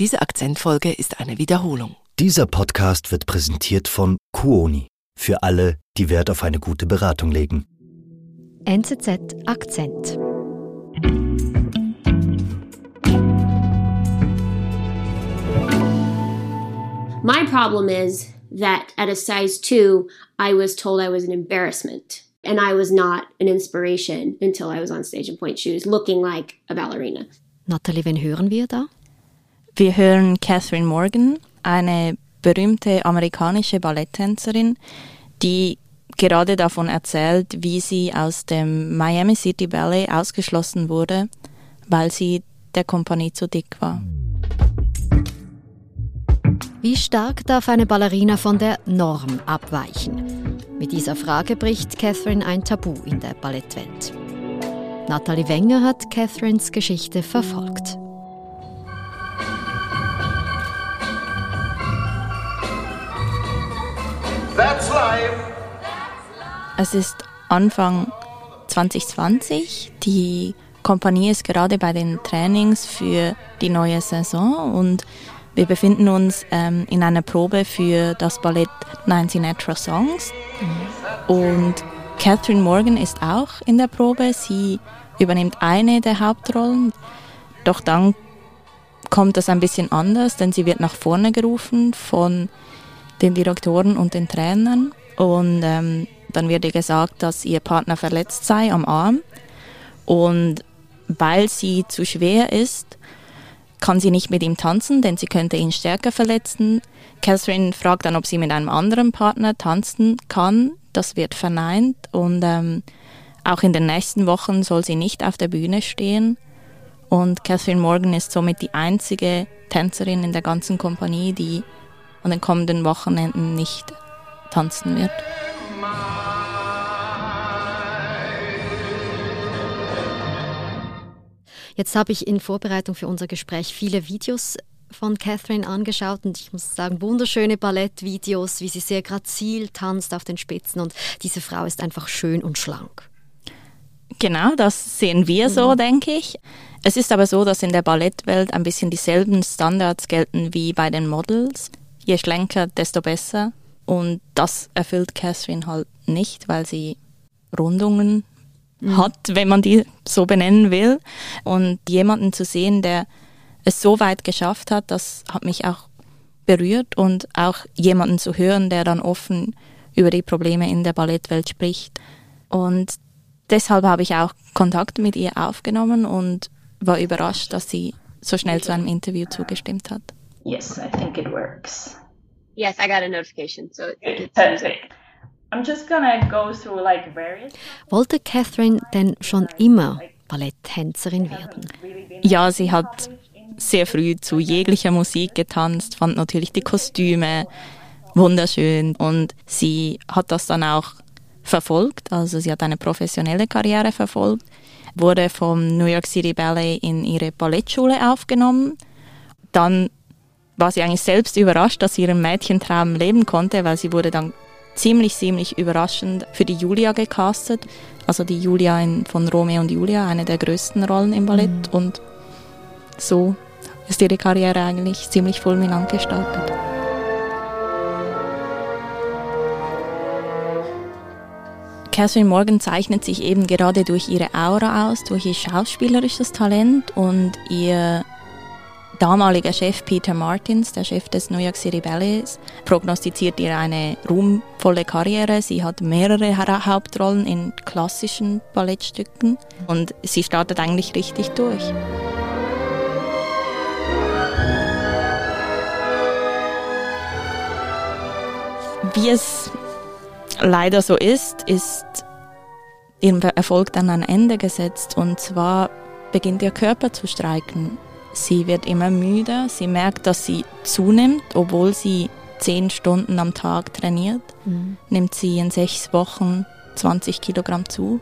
Diese Akzentfolge ist eine Wiederholung. Dieser Podcast wird präsentiert von Kuoni. Für alle, die Wert auf eine gute Beratung legen. NZZ Akzent. My problem is that at a size two, I was told I was an embarrassment. And I was not an inspiration until I was on stage in point shoes, looking like a ballerina. Nathalie, wen hören wir da? Wir hören Catherine Morgan, eine berühmte amerikanische Balletttänzerin, die gerade davon erzählt, wie sie aus dem Miami City Ballet ausgeschlossen wurde, weil sie der Kompanie zu dick war. Wie stark darf eine Ballerina von der Norm abweichen? Mit dieser Frage bricht Catherine ein Tabu in der Ballettwelt. Nathalie Wenger hat Catherines Geschichte verfolgt. Es ist Anfang 2020. Die Kompanie ist gerade bei den Trainings für die neue Saison und wir befinden uns ähm, in einer Probe für das Ballett 19 Natural Songs. Und Catherine Morgan ist auch in der Probe. Sie übernimmt eine der Hauptrollen. Doch dann kommt das ein bisschen anders, denn sie wird nach vorne gerufen von den Direktoren und den Trainern. Und ähm, dann wird ihr gesagt, dass ihr Partner verletzt sei am Arm. Und weil sie zu schwer ist, kann sie nicht mit ihm tanzen, denn sie könnte ihn stärker verletzen. Catherine fragt dann, ob sie mit einem anderen Partner tanzen kann. Das wird verneint und ähm, auch in den nächsten Wochen soll sie nicht auf der Bühne stehen. Und Catherine Morgan ist somit die einzige Tänzerin in der ganzen Kompanie, die an den kommenden Wochenenden nicht tanzen wird. Jetzt habe ich in Vorbereitung für unser Gespräch viele Videos von Catherine angeschaut und ich muss sagen, wunderschöne Ballettvideos, wie sie sehr grazil tanzt auf den Spitzen und diese Frau ist einfach schön und schlank. Genau, das sehen wir so, mhm. denke ich. Es ist aber so, dass in der Ballettwelt ein bisschen dieselben Standards gelten wie bei den Models. Je schlanker, desto besser. Und das erfüllt Catherine halt nicht, weil sie Rundungen mhm. hat, wenn man die so benennen will. Und jemanden zu sehen, der es so weit geschafft hat, das hat mich auch berührt und auch jemanden zu hören, der dann offen über die Probleme in der Ballettwelt spricht. Und deshalb habe ich auch Kontakt mit ihr aufgenommen und war überrascht, dass sie so schnell zu einem Interview zugestimmt hat. Yes, I think it works. Yes, I got a notification, so it's Perfect. I'm just gonna go through like various. Wollte Catherine denn schon immer Balletttänzerin werden? Ja, sie hat sehr früh zu jeglicher Musik getanzt, fand natürlich die Kostüme wunderschön und sie hat das dann auch verfolgt, also sie hat eine professionelle Karriere verfolgt, wurde vom New York City Ballet in ihre Ballettschule aufgenommen. Dann war sie eigentlich selbst überrascht, dass sie ihren Mädchentraum leben konnte, weil sie wurde dann ziemlich, ziemlich überraschend für die Julia gecastet. Also die Julia in, von Romeo und Julia, eine der größten Rollen im Ballett. Mhm. Und so ist ihre Karriere eigentlich ziemlich fulminant gestartet. Catherine Morgan zeichnet sich eben gerade durch ihre Aura aus, durch ihr schauspielerisches Talent und ihr damaliger Chef Peter Martins, der Chef des New York City Ballets, prognostiziert ihr eine ruhmvolle Karriere. Sie hat mehrere Hauptrollen in klassischen Ballettstücken und sie startet eigentlich richtig durch. Wie es leider so ist, ist ihrem Erfolg dann ein Ende gesetzt und zwar beginnt ihr Körper zu streiken. Sie wird immer müder, sie merkt, dass sie zunimmt, obwohl sie zehn Stunden am Tag trainiert, mhm. nimmt sie in sechs Wochen 20 Kilogramm zu.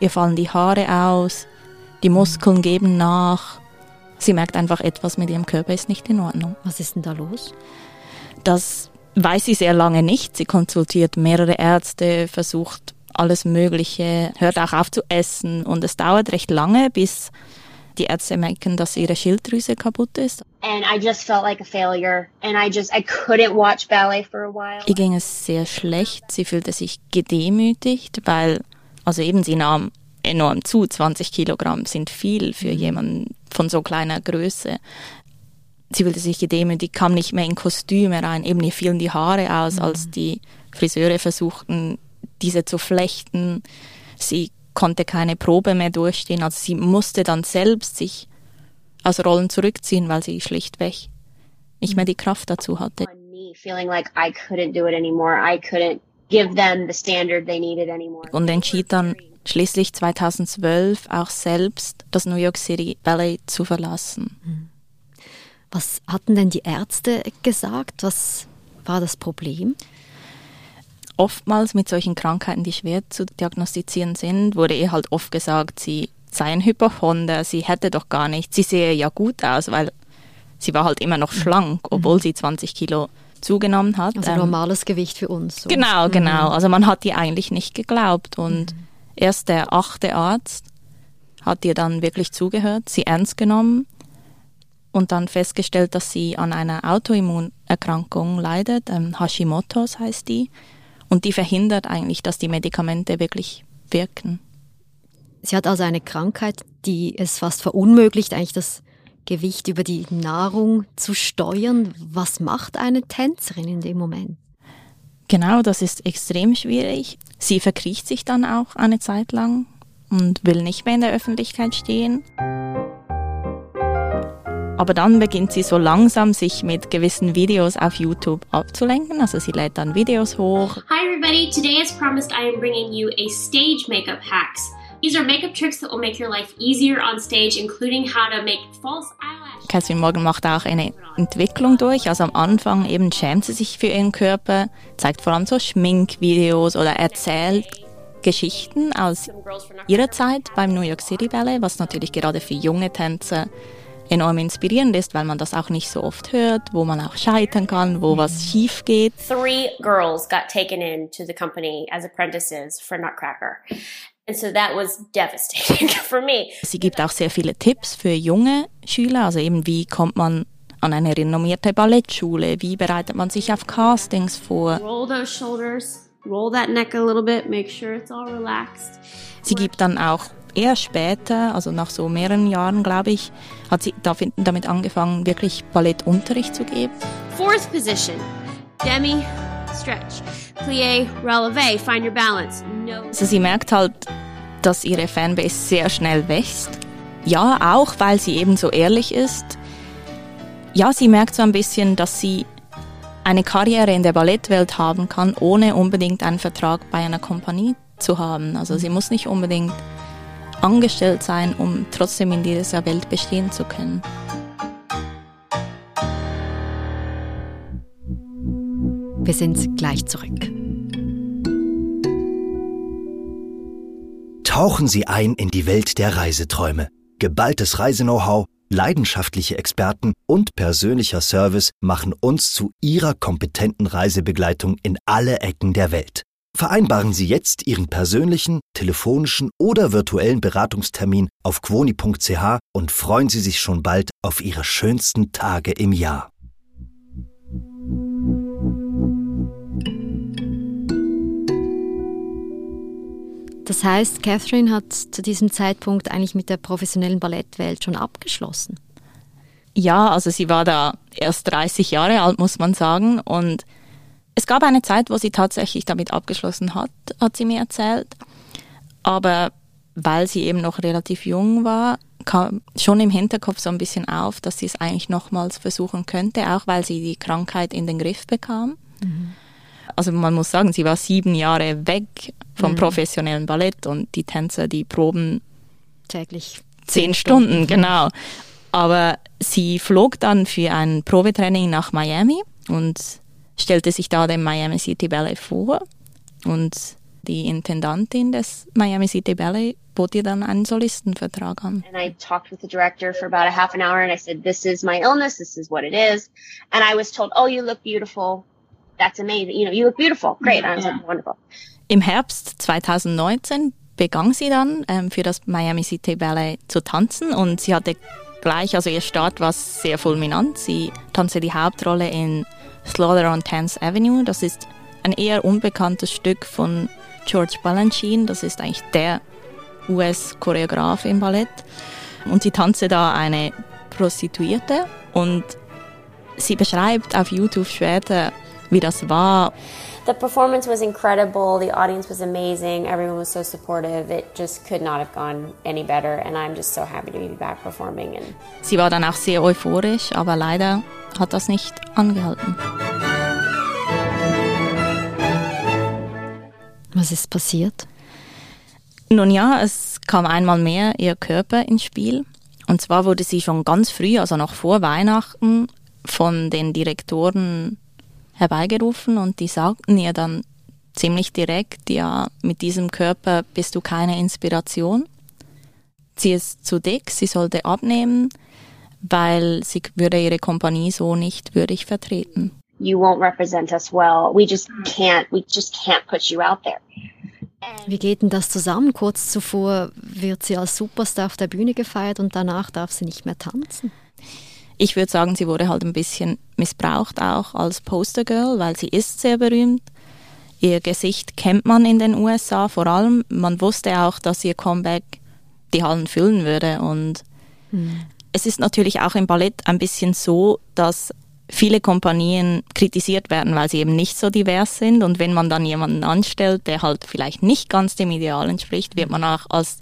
Ihr fallen die Haare aus, die Muskeln geben nach. Sie merkt einfach, etwas mit ihrem Körper ist nicht in Ordnung. Was ist denn da los? Das weiß sie sehr lange nicht. Sie konsultiert mehrere Ärzte, versucht alles Mögliche, hört auch auf zu essen und es dauert recht lange, bis Die Ärzte merken, dass ihre Schilddrüse kaputt ist. And I just felt like a failure. And I just, I couldn't watch ballet for a while. Ihr ging es sehr schlecht. Sie fühlte sich gedemütigt, weil, also eben sie nahm enorm zu. 20 Kilogramm sind viel für jemanden von so kleiner Größe. Sie fühlte sich gedemütigt, kam nicht mehr in Kostüme rein. Eben ihr fielen die Haare aus, als die Friseure versuchten, diese zu flechten. Sie konnte keine Probe mehr durchstehen. Also sie musste dann selbst sich aus Rollen zurückziehen, weil sie schlichtweg nicht mehr die Kraft dazu hatte. On me, feeling like I couldn't do it anymore. I couldn't give them the standard they needed anymore. Und entschied dann schließlich 2012 auch selbst, das New York City Ballet zu verlassen. Was hatten denn die Ärzte gesagt? Was war das Problem? Oftmals mit solchen Krankheiten, die schwer zu diagnostizieren sind, wurde ihr halt oft gesagt, sie sei ein Hypochonder, sie hätte doch gar nichts, sie sehe ja gut aus, weil sie war halt immer noch schlank, obwohl sie 20 Kilo zugenommen hat. Also Ähm, normales Gewicht für uns. So. Genau, genau. Also man hat ihr eigentlich nicht geglaubt. Und erst der achte Arzt hat ihr dann wirklich zugehört, sie ernst genommen und dann festgestellt, dass sie an einer Autoimmunerkrankung leidet. Ähm, Hashimoto's heißt die. Und die verhindert eigentlich, dass die Medikamente wirklich wirken. Sie hat also eine Krankheit, die es fast verunmöglicht, eigentlich das Gewicht über die Nahrung zu steuern. Was macht eine Tänzerin in dem Moment? Genau, das ist extrem schwierig. Sie verkriecht sich dann auch eine Zeit lang und will nicht mehr in der Öffentlichkeit stehen. Aber dann beginnt sie so langsam, sich mit gewissen Videos auf YouTube abzulenken. Also sie lädt dann Videos hoch. Hi everybody, today as promised I am bringing you a stage makeup hacks. These are makeup tricks that will make your life easier on stage, including how to make false eyelashes. Catherine Morgan macht auch eine Entwicklung durch. Also am Anfang eben schämt sie sich für ihren Körper, zeigt vor allem so Schminkvideos oder erzählt Geschichten aus ihrer Zeit beim New York City Ballet, was natürlich gerade für junge Tänzer enorm inspirierend ist, weil man das auch nicht so oft hört, wo man auch scheitern kann, wo was schief geht. Three girls got taken into the company as apprentices for Nutcracker. And so that was devastating for me. Sie gibt auch sehr viele Tipps für junge Schüler, also eben wie kommt man an eine renommierte Ballettschule, wie bereitet man sich auf Castings vor. Roll those shoulders, roll that neck a little bit, make sure it's all relaxed. Sie gibt dann auch eher später, also nach so mehreren Jahren, glaube ich, hat sie da- damit angefangen, wirklich Ballettunterricht zu geben. Fourth position, demi, stretch, plie, releve, find your balance. No. Also sie merkt halt, dass ihre Fanbase sehr schnell wächst. Ja, auch weil sie eben so ehrlich ist. Ja, sie merkt so ein bisschen, dass sie eine Karriere in der Ballettwelt haben kann, ohne unbedingt einen Vertrag bei einer Kompanie zu haben. Also sie muss nicht unbedingt angestellt sein, um trotzdem in dieser Welt bestehen zu können. Wir sind gleich zurück. Tauchen Sie ein in die Welt der Reiseträume. Geballtes Reiseknow-how, leidenschaftliche Experten und persönlicher Service machen uns zu Ihrer kompetenten Reisebegleitung in alle Ecken der Welt. Vereinbaren Sie jetzt Ihren persönlichen, telefonischen oder virtuellen Beratungstermin auf quoni.ch und freuen Sie sich schon bald auf Ihre schönsten Tage im Jahr. Das heißt, Catherine hat zu diesem Zeitpunkt eigentlich mit der professionellen Ballettwelt schon abgeschlossen. Ja, also sie war da erst 30 Jahre alt, muss man sagen. Und es gab eine Zeit, wo sie tatsächlich damit abgeschlossen hat, hat sie mir erzählt. Aber weil sie eben noch relativ jung war, kam schon im Hinterkopf so ein bisschen auf, dass sie es eigentlich nochmals versuchen könnte, auch weil sie die Krankheit in den Griff bekam. Also man muss sagen, sie war sieben Jahre weg vom professionellen Ballett und die Tänzer, die proben Täglich zehn Stunden, genau. Aber sie flog dann für ein Probetraining nach Miami und stellte sich da dem Miami City Ballet vor. Und die Intendantin des Miami City Ballet bot ihr dann einen Solistenvertrag an. And I talked with the director for about a half an hour and I said, this is my illness. This is what it is. And I was told, oh, you look beautiful. That's amazing. You know, you look beautiful. Great. I was like, wonderful. Im Herbst 2019 begann sie dann ähm, für das Miami City Ballet zu tanzen und sie hatte gleich, also ihr Start war sehr fulminant. Sie tanzte die Hauptrolle in Slaughter on 10th Avenue. Das ist ein eher unbekanntes Stück von George Balanchine. Das ist eigentlich der US-Choreograf im Ballett. Und sie tanzte da eine Prostituierte und sie beschreibt auf YouTube später, wie das war. The performance was incredible. The audience was amazing. Everyone was so supportive. It just could not have gone any better. And I'm just so happy to be back performing. And Sie war dann auch sehr euphorisch, aber leider hat das nicht angehalten. Was ist passiert? Nun ja, es kam einmal mehr ihr Körper ins Spiel. Und zwar wurde sie schon ganz früh, also noch vor Weihnachten, von den Direktoren herbeigerufen und die sagten ihr dann ziemlich direkt, ja, mit diesem Körper bist du keine Inspiration. Sie ist zu dick, sie sollte abnehmen, weil sie würde ihre Kompanie so nicht würdig vertreten. you won't represent us well. We just can't. We just can't put you out there. Wie geht denn das zusammen? Kurz zuvor wird sie als Superstar auf der Bühne gefeiert und danach darf sie nicht mehr tanzen. Ich würde sagen, sie wurde halt ein bisschen missbraucht auch als Postergirl, weil sie ist sehr berühmt. Ihr Gesicht kennt man in den USA vor allem. Man wusste auch, dass ihr Comeback die Hallen füllen würde. Und es ist natürlich auch im Ballett ein bisschen so, dass viele Kompanien kritisiert werden, weil sie eben nicht so divers sind. Und wenn man dann jemanden anstellt, der halt vielleicht nicht ganz dem Ideal entspricht, wird man auch als,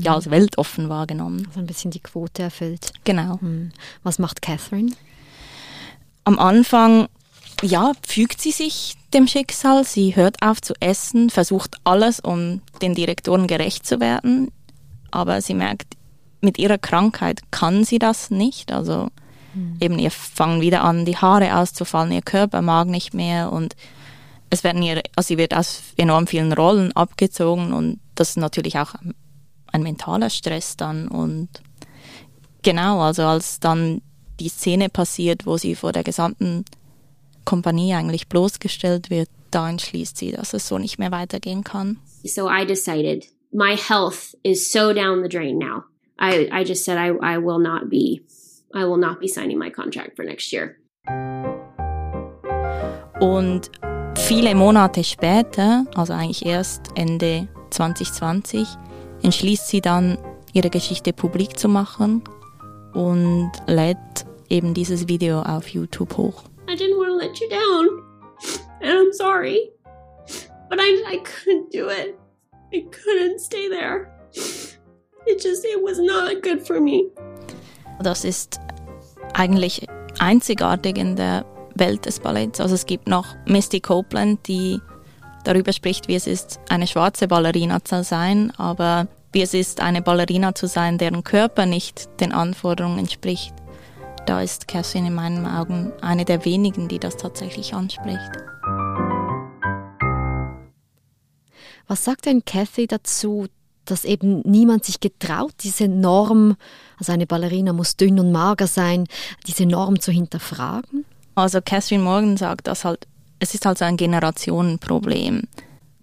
ja, als weltoffen wahrgenommen. Also ein bisschen die Quote erfüllt. Genau. Hm. Was macht Catherine? Am Anfang, ja, fügt sie sich dem Schicksal. Sie hört auf zu essen, versucht alles, um den Direktoren gerecht zu werden. Aber sie merkt, mit ihrer Krankheit kann sie das nicht. Also eben ihr fangen wieder an, die Haare auszufallen, ihr Körper mag nicht mehr und es werden ihr, also sie wird aus enorm vielen Rollen abgezogen und das ist natürlich auch ein mentaler Stress dann und genau, also als dann die Szene passiert, wo sie vor der gesamten Kompanie eigentlich bloßgestellt wird, da entschließt sie, dass es so nicht mehr weitergehen kann. So I decided my health is so down the drain now. I, I just said I, I will not be I will not be signing my contract for next year. Und viele Monate später, also eigentlich erst Ende 2020, entschließt sie dann, ihre Geschichte publik zu machen und lädt eben dieses Video auf YouTube hoch. I didn't want to let you down. And I'm sorry. But I I couldn't do it. I couldn't stay there. It just it was not good for me. Das ist eigentlich einzigartig in der Welt des Balletts. Also es gibt noch Misty Copeland, die darüber spricht, wie es ist, eine schwarze Ballerina zu sein, aber wie es ist, eine Ballerina zu sein, deren Körper nicht den Anforderungen entspricht. Da ist Catherine in meinen Augen eine der wenigen, die das tatsächlich anspricht. Was sagt denn Kathy dazu, dass eben niemand sich getraut, diese Norm, also eine Ballerina muss dünn und mager sein, diese Norm zu hinterfragen? Also Catherine Morgan sagt, dass halt, es ist halt so ein Generationenproblem.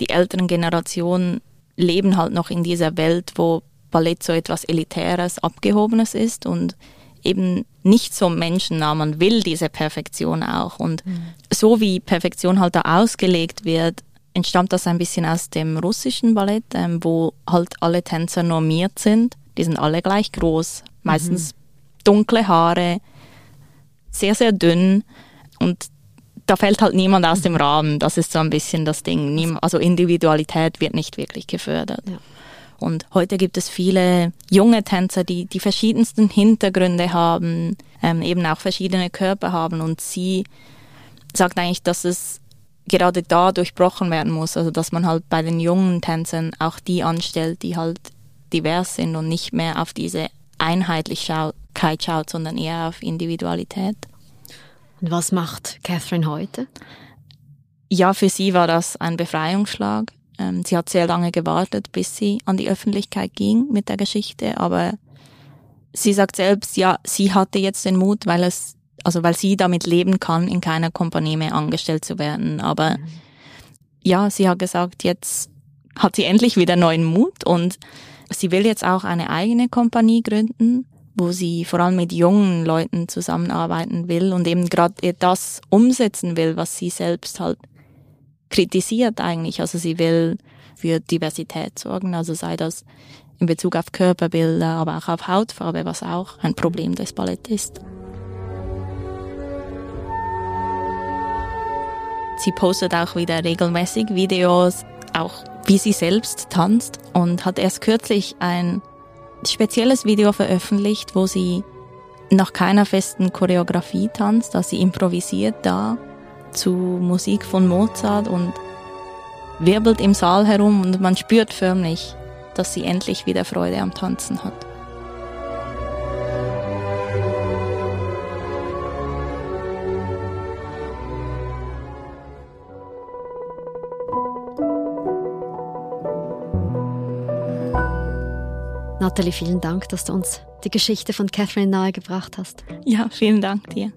Die älteren Generationen leben halt noch in dieser Welt, wo Ballett so etwas Elitäres, Abgehobenes ist und eben nicht so menschennah. Man will diese Perfektion auch. Und so wie Perfektion halt da ausgelegt wird, entstammt das ein bisschen aus dem russischen Ballett, ähm, wo halt alle Tänzer normiert sind. Die sind alle gleich groß, meistens dunkle Haare, sehr, sehr dünn und da fällt halt niemand aus dem Rahmen. Das ist so ein bisschen das Ding. Also Individualität wird nicht wirklich gefördert. Ja. Und heute gibt es viele junge Tänzer, die die verschiedensten Hintergründe haben, ähm, eben auch verschiedene Körper haben. Und sie sagt eigentlich, dass es gerade da durchbrochen werden muss. Also dass man halt bei den jungen Tänzern auch die anstellt, die halt divers sind und nicht mehr auf diese Einheitlichkeit schaut, sondern eher auf Individualität. Und was macht Catherine heute? Ja, für sie war das ein Befreiungsschlag. Ähm, sie hat sehr lange gewartet, bis sie an die Öffentlichkeit ging mit der Geschichte, aber sie sagt selbst, ja, sie hatte jetzt den Mut, weil es, also weil sie damit leben kann, in keiner Kompanie mehr angestellt zu werden. Aber ja, sie hat gesagt, jetzt hat sie endlich wieder neuen Mut und sie will jetzt auch eine eigene Kompanie gründen, wo sie vor allem mit jungen Leuten zusammenarbeiten will und eben gerade das umsetzen will, was sie selbst halt kritisiert eigentlich. Also sie will für Diversität sorgen, also sei das in Bezug auf Körperbilder, aber auch auf Hautfarbe, was auch ein Problem des Ballett ist. Sie postet auch wieder regelmäßig Videos, auch wie sie selbst tanzt und hat erst kürzlich ein spezielles Video veröffentlicht, wo sie nach keiner festen Choreografie tanzt, dass sie improvisiert da zu Musik von Mozart und wirbelt im Saal herum und man spürt förmlich, dass sie endlich wieder Freude am Tanzen hat. Nathalie, vielen Dank, dass du uns die Geschichte von Catherine nahegebracht hast. Ja, vielen Dank dir.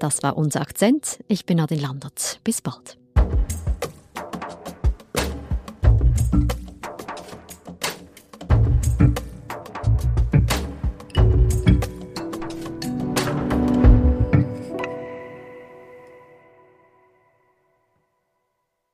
Das war unser Akzent. Ich bin Nadine Landert. Bis bald.